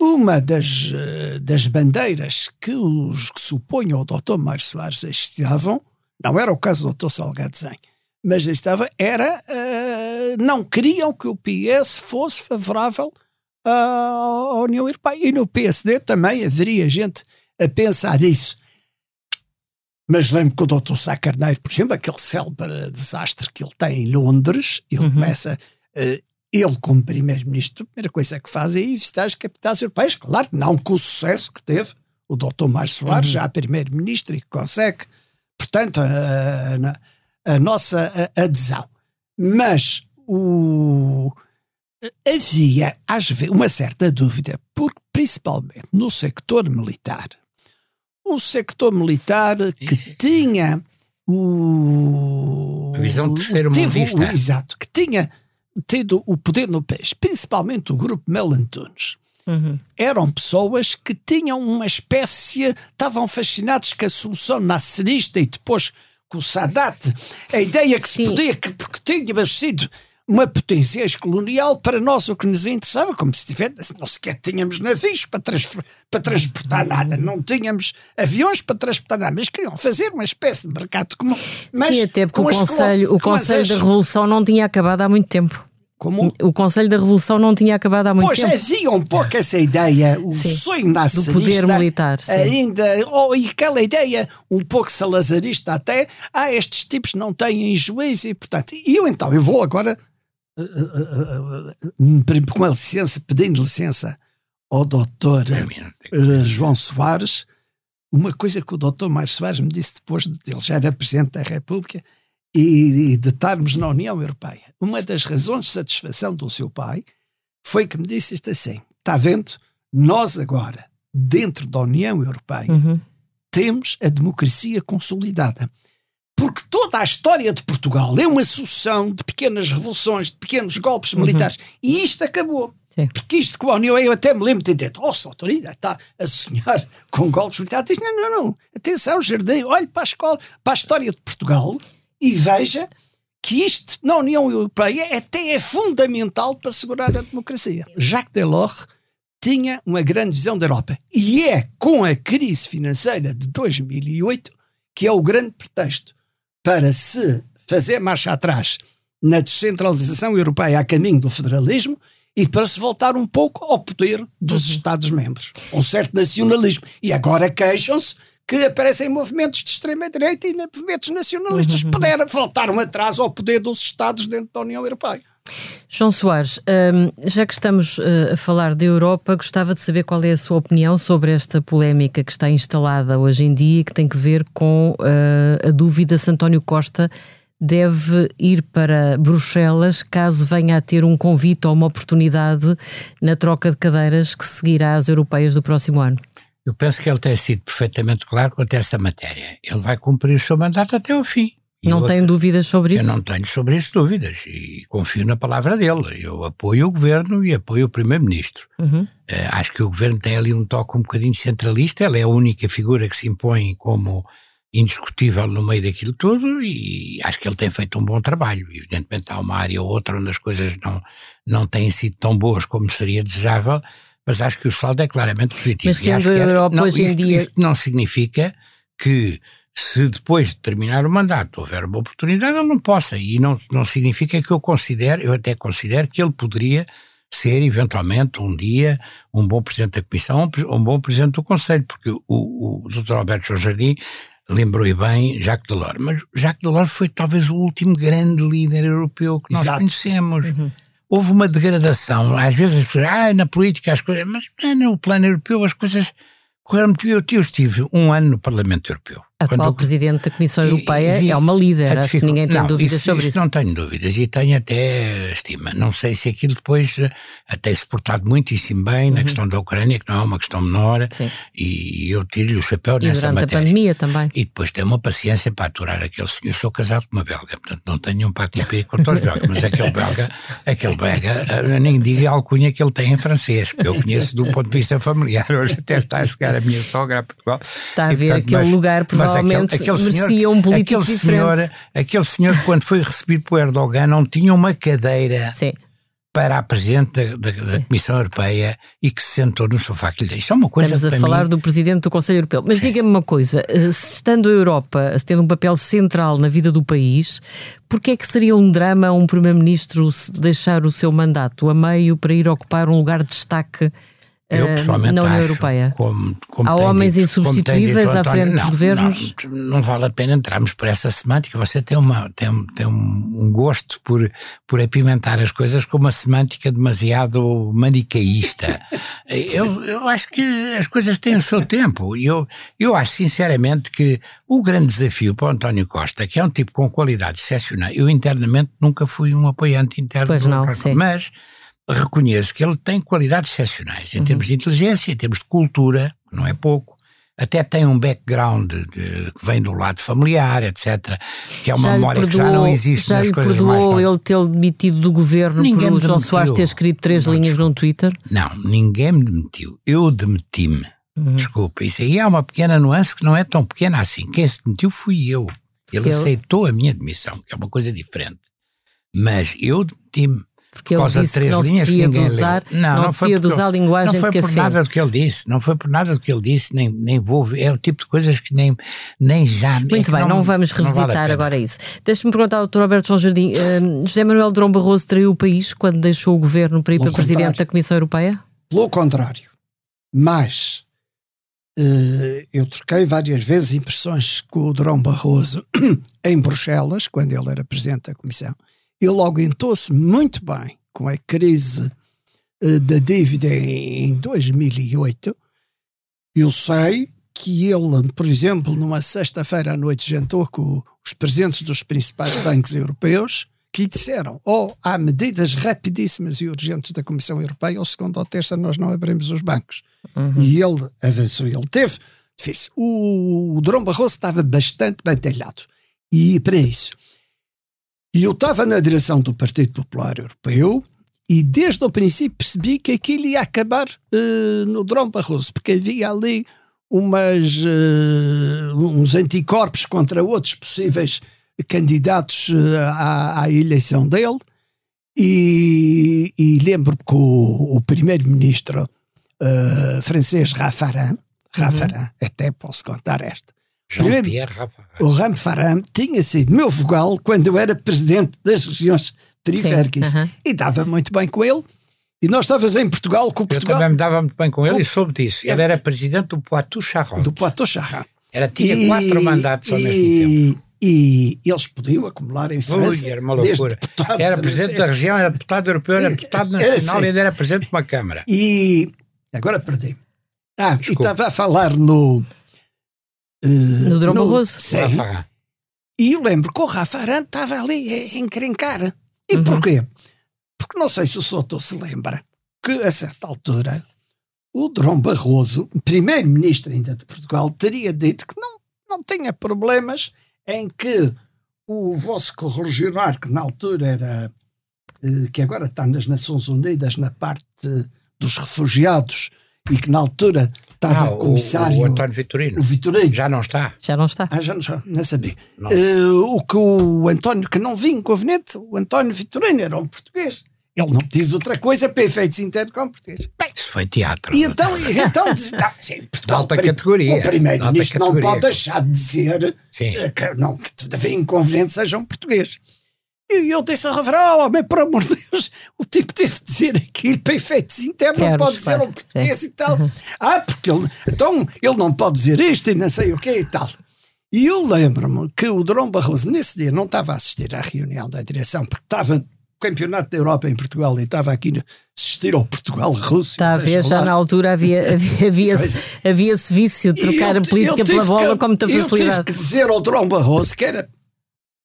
uma das, uh, das bandeiras que os que se opõem ao Dr. Mário Soares estavam, não era o caso do Dr. Salgado Zen, mas estava, era, uh, não queriam que o PS fosse favorável à União Europeia. E no PSD também haveria gente a pensar isso. Mas lembro que o Dr. Sá Carneiro, por exemplo, aquele célebre desastre que ele tem em Londres, ele uhum. começa. Uh, ele, como primeiro-ministro, a primeira coisa que faz é ir visitar as capitais europeias. Claro, não com o sucesso que teve o doutor Mário Soares, uhum. já primeiro-ministro, e que consegue, portanto, a, a, a nossa adesão. Mas o, havia, às vezes, uma certa dúvida, porque principalmente no sector militar, um sector militar que Isso. tinha o. A visão terceiro mundista. exato, que tinha tido o poder no país, principalmente o grupo Melantunes. Uhum. Eram pessoas que tinham uma espécie, estavam fascinados com a solução nascerista e depois com o Sadat, a ideia que Sim. se podia, que, porque tinha sido uma potência ex-colonial, para nós o que nos interessava, como se tivesse, não sequer tínhamos navios para, para transportar nada, não tínhamos aviões para transportar nada, mas queriam fazer uma espécie de mercado comum. Mas Sim, até porque o Conselho, o Conselho da Revolução não tinha acabado há muito tempo. Como? O Conselho da Revolução não tinha acabado há muito pois, tempo. Pois havia um pouco essa ideia, o sim, sonho nacionalista. Do poder militar. Sim. Ainda, oh, e aquela ideia um pouco salazarista até, ah, estes tipos não têm juízo e portanto, e eu então, eu vou agora com a licença, pedindo licença ao doutor João Soares, uma coisa que o doutor Mais Soares me disse depois de ele já era Presidente da República e, e de estarmos na União Europeia. Uma das razões de satisfação do seu pai foi que me disse isto assim: está vendo? Nós agora, dentro da União Europeia, uhum. temos a democracia consolidada. Porque toda a história de Portugal é uma sucessão de pequenas revoluções, de pequenos golpes uhum. militares. E isto acabou. Sim. Porque isto com a União, eu até me lembro de ter dito, oh, a autoridade está a sonhar com golpes militares. Diz, não, não, não, atenção, Jardim, olhe para a escola, para a história de Portugal e veja que isto, na União Europeia, até é fundamental para assegurar a democracia. Jacques Delors tinha uma grande visão da Europa. E é com a crise financeira de 2008 que é o grande pretexto para se fazer marcha atrás na descentralização europeia a caminho do federalismo e para se voltar um pouco ao poder dos. Estados-membros. Um certo nacionalismo. E agora queixam-se que aparecem movimentos de extrema-direita e movimentos nacionalistas. Uhum. Puderam, voltaram atrás ao poder dos Estados dentro da União Europeia. João Soares, hum, já que estamos uh, a falar da Europa, gostava de saber qual é a sua opinião sobre esta polémica que está instalada hoje em dia que tem que ver com uh, a dúvida se António Costa deve ir para Bruxelas caso venha a ter um convite ou uma oportunidade na troca de cadeiras que seguirá às europeias do próximo ano. Eu penso que ele tem sido perfeitamente claro quanto a essa matéria. Ele vai cumprir o seu mandato até o fim. Não tem dúvidas sobre isso? Eu não tenho sobre isso dúvidas e confio na palavra dele. Eu apoio o governo e apoio o primeiro-ministro. Uhum. Uh, acho que o governo tem ali um toque um bocadinho centralista. Ela é a única figura que se impõe como indiscutível no meio daquilo tudo e acho que ele tem feito um bom trabalho. Evidentemente há uma área ou outra onde as coisas não, não têm sido tão boas como seria desejável, mas acho que o saldo é claramente positivo. Mas sendo a é- Europa hoje em dia... Isto não significa que se depois de terminar o mandato houver uma oportunidade, ele não possa. E não, não significa que eu considere, eu até considero que ele poderia ser eventualmente um dia um bom Presidente da Comissão ou um bom Presidente do Conselho, porque o, o, o Dr. Alberto João Jardim lembrou bem Jacques Delors, mas Jacques Delors foi talvez o último grande líder europeu que nós Exato. conhecemos. Uhum. Houve uma degradação, às vezes as pessoas, ah, na política as coisas, mas no plano europeu as coisas correram muito bem. Eu, eu estive um ano no Parlamento Europeu. Atual Quando, Presidente da Comissão Europeia vi, é uma líder, acho que ninguém tem não, dúvidas isso, sobre isso. isso. Não tenho dúvidas e tenho até estima. Não sei se aquilo depois até se portado muitíssimo bem uhum. na questão da Ucrânia, que não é uma questão menor, Sim. e eu tiro-lhe o chapéu e nessa matéria. durante a pandemia também. E depois tem uma paciência para aturar aquele senhor. Eu sou casado com uma belga, portanto não tenho um pacto empírico contra os belgas, mas aquele belga, aquele belga, eh, nem diga a alcunha que ele tem em francês, porque eu conheço do ponto de vista familiar. Hoje até está a chegar a minha sogra a Portugal. Está a ver portanto, aquele mas, lugar, provavelmente. Aquele, aquele merecia um político aquele. Senhor, aquele senhor, quando foi recebido por Erdogan, não tinha uma cadeira Sim. para a Presidente da, da, da, Comissão Europeia e que se sentou no sofá que lhe. Isto é uma coisa Estamos a falar mim... do Presidente do Conselho Europeu. Mas diga-me uma coisa, eh, se estando a Europa tendo um papel central na vida do país, porquê é que seria um drama um Primeiro-Ministro deixar o seu mandato a meio para ir ocupar um lugar de destaque Eu, pessoalmente, na União acho, Europeia? Como, como Há homens dito- insubstituíveis dito à frente dos governos? Não, não vale a pena entrarmos por essa semântica. Você tem, uma, tem, um- tem um, gosto por, por apimentar as coisas com uma semântica demasiado manicaísta. eu, eu acho que as coisas têm o seu tempo. E Eu, eu acho, sinceramente, que o grande desafio para o António Costa, que é um tipo com qualidades excepcionais, eu internamente nunca fui um apoiante interno Pois do não, mas reconheço que ele tem qualidades excepcionais em termos de inteligência, em termos de cultura, que não é pouco. Até tem um background de- que vem do lado familiar, etc. Que é uma já memória que já não existe já nas coisas perdoou mais. ele ter demitido do governo Ninguém por João. Soares ter escrito três Não, linhas num Twitter? Não, ninguém me demitiu. Eu demiti-me. Uhum. Desculpa, isso aí é uma pequena nuance que não é tão pequena assim. Quem se demitiu fui eu. Ele Eu? aceitou a minha demissão, que é uma coisa diferente. Mas eu demiti-me. Porque Por ele de disse que não se devia de leu. usar, Não, não, não se foi devia de usar a linguagem Não foi de por café. nada do que ele disse, não foi por nada do que ele disse, nem, nem vou ver. É o tipo de coisas que nem, nem já. é Muito que bem, não, vamos não vale a revisitar pena. agora isso. Deixe-me perguntar ao Dr. Alberto João Jardim. eh, José Manuel Durão Barroso traiu o país quando deixou o governo para ir Pelo para presidente da Comissão Europeia? Pelo contrário. Mas eh, eu troquei várias vezes impressões com o Durão Barroso em Bruxelas, quando ele era presidente da Comissão. Ele aguentou-se muito bem com a crise eh, da dívida em, em 2008. Eu sei que ele, por exemplo, numa sexta-feira à noite jantou com os presidentes dos principais bancos europeus que lhe disseram ou há medidas rapidíssimas e urgentes da Comissão Europeia ou segunda ou terça nós não abrimos os bancos. E ele avançou, ele teve difícil. O, o Barroso estava bastante bem talhado. E para isso. E eu estava na direção do Partido Popular Europeu e desde o princípio percebi que aquilo ia acabar eh, no Durão Barroso, porque havia ali umas, eh, uns anticorpos contra outros possíveis candidatos eh, à, à eleição dele. E, e lembro que o, o primeiro-ministro francês Raffarin, Raffarin, até posso contar esta, O Raffarin tinha sido meu vogal quando eu era presidente das regiões periféricas aham. e dava muito bem com ele. E nós estávamos em Portugal com o Eu Portugal também me dava muito bem com ele e soube disso. Ele era presidente do Poitou-Charentes. do Poitou-Charentes. Era, tinha E- quatro mandatos ao mesmo tempo. e, e eles podiam acumular em França. Ui, era uma loucura. Era presidente da região, era deputado europeu, era deputado nacional sim. e ainda era presidente de uma Câmara. E agora perdi. Ah, e Desculpe. estava a falar no. Eh, No Durão Barroso? Sim. Rafa. E eu lembro que o Rafa Aran estava ali a encrencar. E Uhum. porquê? Porque não sei se o Soto se lembra que a certa altura o Durão Barroso, primeiro-ministro ainda de Portugal, teria dito que não, não tinha problemas em que o vosso correligionário, que na altura era, eh, que agora está nas Nações Unidas na parte dos refugiados e que na altura estava Ah, o, comissário o António Vitorino. o Vitorino, Já não está. Já não está. ah, já não, já não sabia. Não. Eh, o que o António, que não vinha inconveniente, o António Vitorino era um português. Ele não diz outra coisa para efeitos internos com português. Bem, Isso foi teatro. e então, e então diz, não, sim, Portugal, alta categoria. O primeiro-ministro não pode deixar de dizer Sim. eh, que, não, que todavia inconveniente seja um português. E eu disse ao Rafael, oh, homem, por amor de Deus, o tipo teve de dizer aquilo para efeitos internos, não pode dizer um português e tal. Ah, porque ele, então ele não pode dizer isto e não sei o que e tal. E eu lembro-me que o Durão Barroso, nesse dia, não estava a assistir à reunião da direção, porque estava no Campeonato da Europa em Portugal e estava aqui a assistir ao Portugal-Rússia. Está a ver, já na altura havia, havia, havia-se havia-se vício de trocar E a eu- política eu pela bola que- com muita Eu tive facilidade. que dizer ao Durão Barroso que era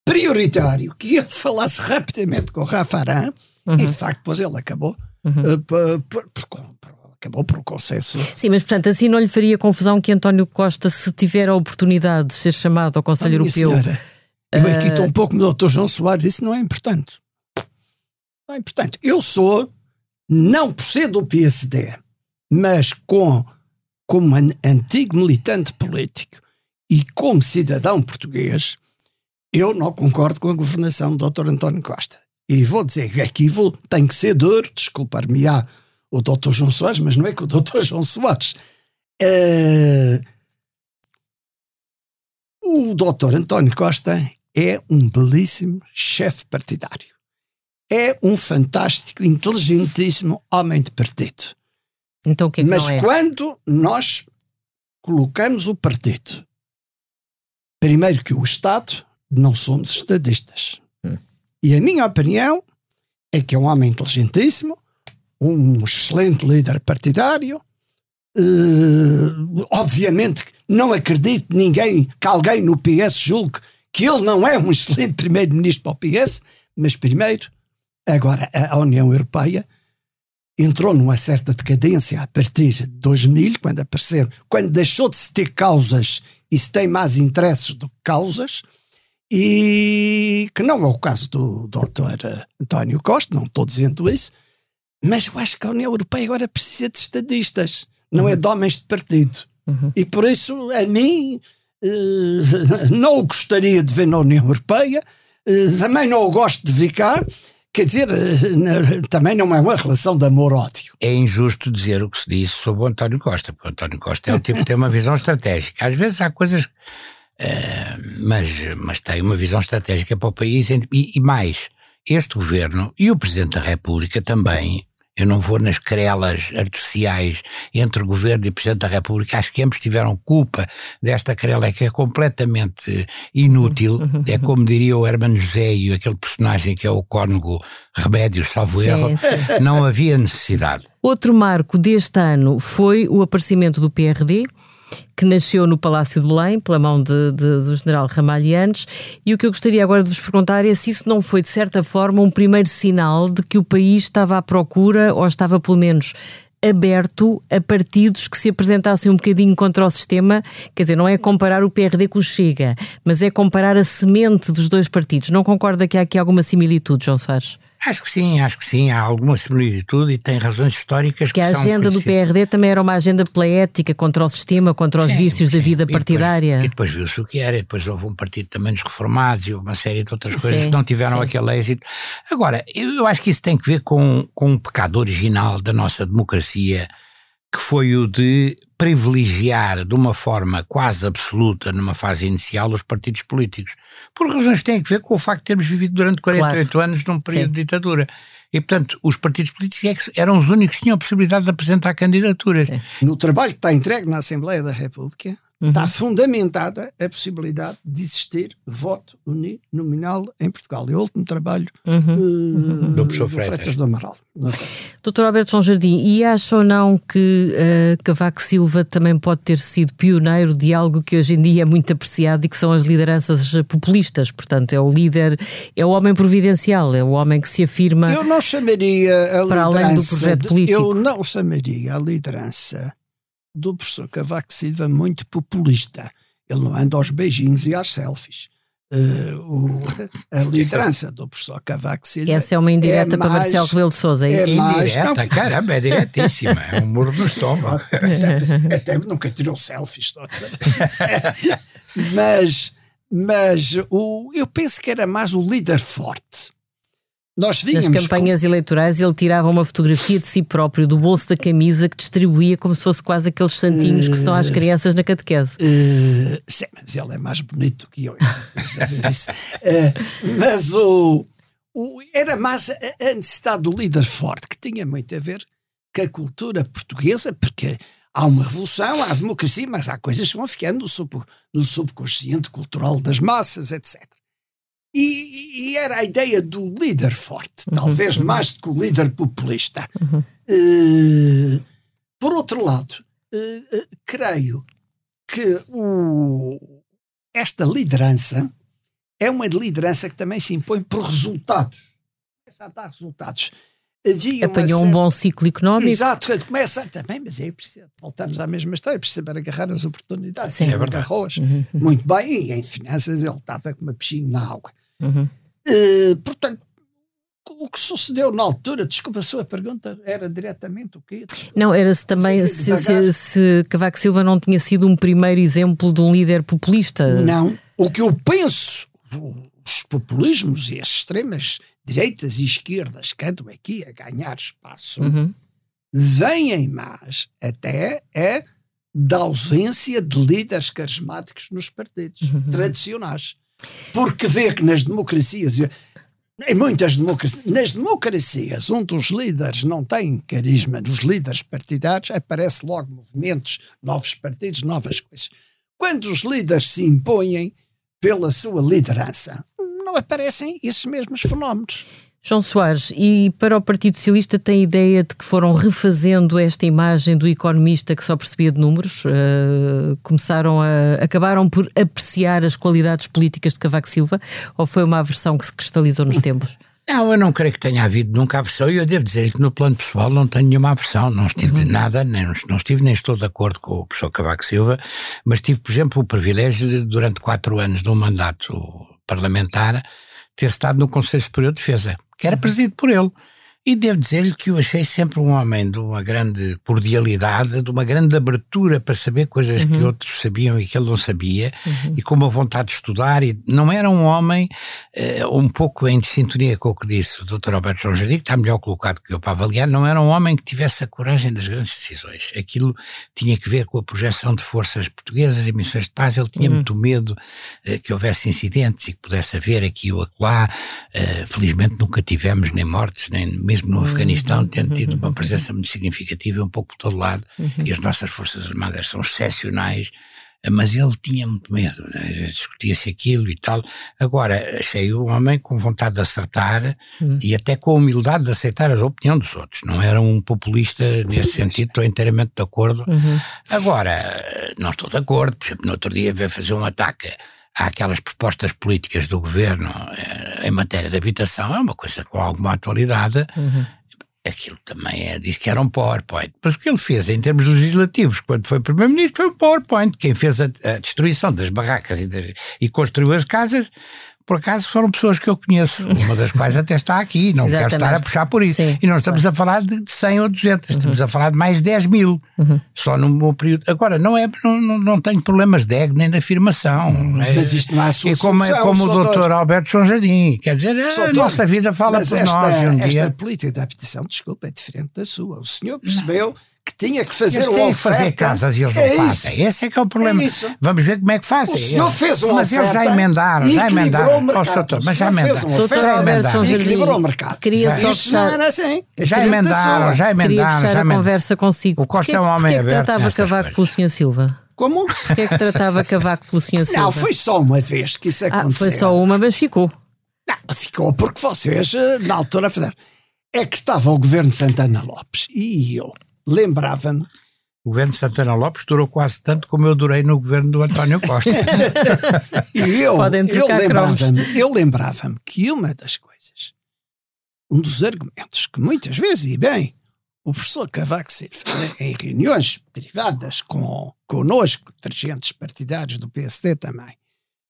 prioritário que ele falasse rapidamente com o Rafa Aran Uhum. e de facto depois ele acabou eh, por, por- por- por- acabou por um consenso Sim, mas portanto assim não lhe faria confusão que António Costa, se tiver a oportunidade de ser chamado ao Conselho Ah, Europeu, senhora, eu aqui Eh, estou um pouco no Dr. João Soares, isso não é importante. Não é importante. Eu sou, não por ser do PSD, mas com, como an- antigo militante político e como cidadão português, eu não concordo com a governação do Dr. António Costa. E vou dizer que aqui vou, tem que ser duro, desculpar-me-á o Dr. João Soares, mas não é que o Dr. João Soares. Eh, o Dr. António Costa é um belíssimo chefe partidário. É um fantástico, inteligentíssimo homem de partido. Então o que é que Mas é? quando nós colocamos o partido, primeiro que o Estado, não somos estadistas. Hum. E a minha opinião é que é um homem inteligentíssimo, um excelente líder partidário. eh, obviamente não acredito ninguém que alguém no PS julgue que ele não é um excelente primeiro-ministro para o PS, mas primeiro, agora a União Europeia entrou numa certa decadência a partir de 2000, quando apareceram, quando deixou de se ter causas e se tem mais interesses do que causas, e que não é o caso do Dr. António Costa, não estou dizendo isso, mas eu acho que a União Europeia agora precisa de estadistas, não é de homens de partido. E por isso, a mim, eh, não o gostaria de ver na União Europeia, eh, também não o gosto de ver cá, quer dizer, eh, também não é uma relação de amor-ódio. É injusto dizer o que se disse sobre o António Costa, porque o António Costa é o tipo que tem uma visão estratégica. Às vezes há coisas, eh, mas, mas tem uma visão estratégica para o país e, e mais, este governo e o Presidente da República também. Eu não vou nas querelas artificiais entre o governo e o Presidente da República. Acho que ambos tiveram culpa desta querela que é completamente inútil. É como diria o Hermano José e aquele personagem que é o cônego Remédios, salvo erro. Não havia necessidade. Outro marco deste ano foi o aparecimento do PRD, que nasceu no Palácio de Belém, pela mão de- de- do general Ramalhianes, e o que eu gostaria agora de vos perguntar é se isso não foi, de certa forma, um primeiro sinal de que o país estava à procura, ou estava pelo menos aberto a partidos que se apresentassem um bocadinho contra o sistema, quer dizer, não é comparar o PRD com o Chega, mas é comparar a semente dos dois partidos. Não concorda que há aqui alguma similitude, João Soares? Acho que sim, acho que sim. Há alguma similitude e tem razões históricas que, Que a agenda do. PRD também era uma agenda pela contra o sistema, contra os Sim, vícios da sim. vida E depois- partidária. E depois, viu-se o que era, e depois houve um partido também dos reformados e uma série de outras coisas Sim, que não tiveram aquele êxito. Agora, eu, eu acho que isso tem que ver com, com um pecado original da nossa democracia, que foi o de privilegiar de uma forma quase absoluta, numa fase inicial, os partidos políticos. Por razões que têm a ver com o facto de termos vivido durante 48 anos num período Sim. de ditadura. E, portanto, os partidos políticos é que eram os únicos que tinham a possibilidade de apresentar candidaturas. No trabalho que está entregue na Assembleia da República, Uhum. está fundamentada a possibilidade de existir voto uninominal em Portugal. É o último trabalho Uhum. eh, Do professor Freitas. do Amaral. Doutor Alberto João Jardim, e acha ou não que eh, Cavaco Silva também pode ter sido pioneiro de algo que hoje em dia é muito apreciado e que são as lideranças populistas? Portanto, é o líder, é o homem providencial, é o homem que se afirma. Eu não chamaria a Para liderança. além do projeto político. Eu não chamaria a liderança do professor Cavaco Silva muito populista. Ele não anda aos beijinhos e às selfies. Eh, o- a liderança do professor Cavaco Silva. Essa é uma indireta para mais- Marcelo Rebelo de Sousa, é é mais- Indireta, não. caramba, é diretíssima. É um murro no estômago. até, até nunca tirou selfies. mas mas o, eu penso que era mais o líder forte. Nós Nas vínhamos campanhas eleitorais ele tirava uma fotografia de si próprio do bolso da camisa que distribuía como se fosse quase aqueles santinhos que se dão às crianças na catequese. Eh, sim, mas ele é mais bonito do que eu. Eh, mas o, o- era mais a, a necessidade do líder forte, que tinha muito a ver com a cultura portuguesa, porque há uma revolução, há democracia, mas há coisas que vão ficando no, sub, no subconsciente cultural das massas, etc. E, e era a ideia do líder forte, talvez mais do que o líder populista. Eh, por outro lado, eh, eh, creio que o- esta liderança é uma liderança que também se impõe por resultados. Começa a dar resultados. Apanhou um bom ciclo económico. Exato, começa também, mas aí voltamos à mesma história, precisa saber agarrar as oportunidades. Sim. É verdade. agarrou-as Uhum. Muito bem, e em finanças ele estava com uma piscina na água. Uhum. Eh, portanto, o que sucedeu na altura, desculpa a sua pergunta, era diretamente o quê? Não, era se também se, se, se Cavaco Silva não tinha sido um primeiro exemplo de um líder populista. Não. O que eu penso, os populismos e as extremas direitas e esquerdas que andam aqui a ganhar espaço, Uhum. vêm mais até é da ausência de líderes carismáticos nos partidos tradicionais. Porque vê que nas democracias Em muitas democracias, nas democracias, um dos líderes não tem carisma, nos líderes partidários, aparece logo movimentos, novos partidos, novas coisas. Quando os líderes se impõem pela sua liderança, não aparecem esses mesmos fenómenos. João Soares, e para o Partido Socialista tem ideia de que foram refazendo esta imagem do economista que só percebia de números? Uh, começaram a. acabaram por apreciar as qualidades políticas de Cavaco Silva? Ou foi uma aversão que se cristalizou nos tempos? Não, eu não creio que tenha havido nunca aversão e eu devo dizer que no plano pessoal não tenho nenhuma aversão, não estive uhum. de nada, nem, não estive nem estou de acordo com o professor Cavaco Silva, mas tive, por exemplo, o privilégio de, durante quatro anos de um mandato parlamentar, ter estado no Conselho Superior de Defesa que era presidido por ele. E devo dizer-lhe que eu achei sempre um homem de uma grande cordialidade, de uma grande abertura para saber coisas uhum. que outros sabiam e que ele não sabia, uhum. e com uma vontade de estudar. E não era um homem uh, um pouco em sintonia com o que disse o Dr. Alberto João Jardim, que está melhor colocado que eu para avaliar, não era um homem que tivesse a coragem das grandes decisões. Aquilo tinha que ver com a projeção de forças portuguesas e missões de paz. Ele tinha uhum. muito medo uh, que houvesse incidentes e que pudesse haver aqui ou acolá. Uh, felizmente nunca tivemos nem mortes, nem mesmo no Afeganistão, tendo tido uma presença muito significativa, um pouco por todo lado, e as nossas Forças Armadas são excepcionais, mas ele tinha muito medo, né? discutia-se aquilo e tal. Agora, achei o homem com vontade de acertar uhum. e até com a humildade de aceitar a opinião dos outros. Não era um populista nesse sentido, estou inteiramente de acordo. Uhum. Agora, não estou de acordo, por exemplo, no outro dia veio fazer um ataque àquelas propostas políticas do governo eh, em matéria de habitação, é uma coisa com alguma atualidade. Uhum. Aquilo também é, disse que era um PowerPoint. Mas o que ele fez em termos legislativos, quando foi Primeiro-Ministro, foi um PowerPoint. Quem fez a, a destruição das barracas e, de, e construiu as casas por acaso foram pessoas que eu conheço, uma das quais até está aqui, não quero estar a puxar por isso. Sim, e não estamos claro. a falar de 100 ou 200, uhum. estamos a falar de mais de 10 mil, uhum. só no meu período. Agora, não, é, não, não, tenho problemas de ego nem de afirmação. Uhum. É, mas isto não há solução. E como, é, como o doutor Alberto João Jardim, quer dizer, a nossa vida fala por esta, nós. Um esta dia... política de habitação, desculpa, é diferente da sua. O senhor percebeu... Não que tinha que fazer eles têm que fazer casas e eles não é fazem. Esse é que é o problema. É Vamos ver como é que fazem. O senhor fez uma Mas eles já emendaram, já emendaram. Doutor, mas já emendaram. Doutor Alberto São Jardim, queria só fechar... Assim. Já emendaram, já emendaram. Queria fechar a conversa consigo. O Costa é um homem aberto. Porquê que tratava Cavaco pelo Sr. Silva? Como? Porquê é que tratava Cavaco pelo Sr. Silva? Não, foi só uma vez que isso aconteceu. Ah, foi só uma, mas ficou. Não, ficou porque vocês, eh, na altura, fizeram. É que estava o governo de Santana Lopes e eu lembrava-me o governo de Santana Lopes durou quase tanto como eu durei no governo do António Costa. e eu, eu lembrava-me lembrava que uma das coisas, um dos argumentos que muitas vezes, e bem, o professor Cavaco Silva, né, em reuniões privadas com conosco, dirigentes partidários do PSD também,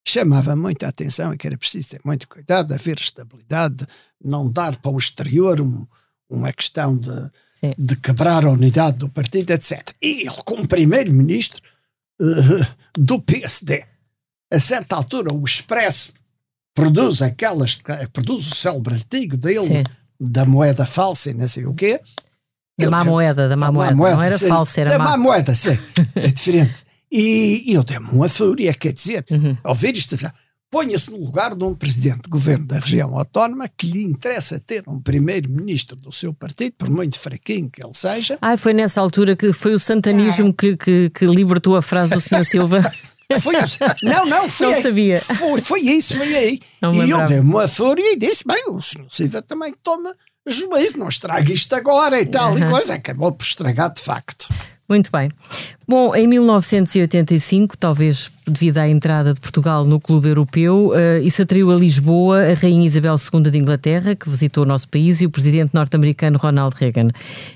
chamava muita atenção e que era preciso ter muito cuidado, haver estabilidade, não dar para o exterior um, uma questão de Sim. de quebrar a unidade do partido, etc. E ele, como primeiro-ministro uh, do PSD, a certa altura o Expresso produz aquelas, produz o célebre artigo dele Sim. da moeda falsa e não sei o quê. Da má moeda, da má, moeda. moeda. Não era sim, falsa, era da má. má moeda, sim. é diferente. E, e eu dei-me uma fúria, quer dizer, uhum. ao ver isto, ponha-se no lugar de um presidente de governo da região autónoma que lhe interessa ter um primeiro-ministro do seu partido, por muito fraquinho que ele seja. Ah, foi nessa altura que foi o santanismo que, que, que libertou a frase do Sr. Silva. Foi, não, não, foi não aí. sabia. Foi, foi isso, foi aí. Não e eu dei uma fúria e disse: bem, o Sr. Silva também toma juízo, não estraga isto agora e tal, uhum. e coisa. Acabou por estragar de facto. Muito bem. Bom, em 1985, talvez devido à entrada de Portugal no Clube Europeu, uh, isso atraiu a Lisboa a Rainha Isabel II de Inglaterra, que visitou o nosso país, e o presidente norte-americano Ronald Reagan.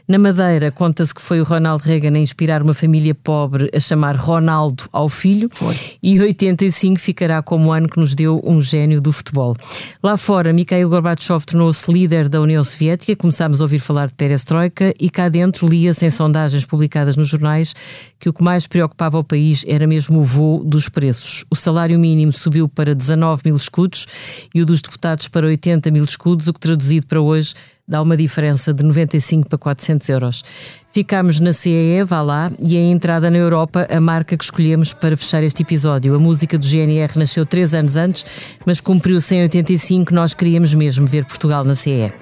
Na Madeira, conta-se que foi o Ronald Reagan a inspirar uma família pobre a chamar Ronaldo ao filho, foi. e 85 ficará como o ano que nos deu um gênio do futebol. Lá fora, Mikhail Gorbachev tornou-se líder da União Soviética, começámos a ouvir falar de perestroika, e cá dentro lia-se em sondagens publicadas nos jornais que o que mais preocupava o país era mesmo o voo dos preços. O salário mínimo subiu para 19 mil escudos e o dos deputados para 80 mil escudos, o que traduzido para hoje dá uma diferença de 95 para 400 euros. Ficámos na CEE, vá lá, e a entrada na Europa, a marca que escolhemos para fechar este episódio. A música do GNR nasceu três anos antes, mas cumpriu-se em 85, nós queríamos mesmo ver Portugal na CEE.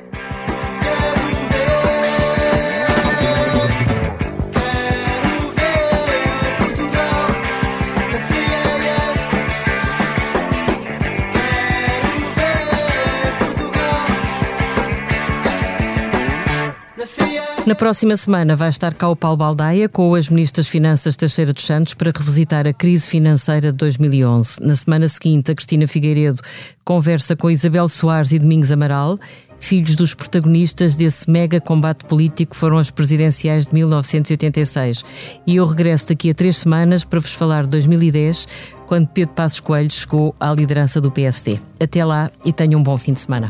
Na próxima semana vai estar cá o Paulo Baldaia com as ministras Finanças Teixeira dos Santos para revisitar a crise financeira de 2011. Na semana seguinte, a Cristina Figueiredo conversa com Isabel Soares e Domingos Amaral, filhos dos protagonistas desse mega combate político que foram as presidenciais de 1986. E eu regresso daqui a três semanas para vos falar de 2010, quando Pedro Passos Coelho chegou à liderança do PSD. Até lá e tenham um bom fim de semana.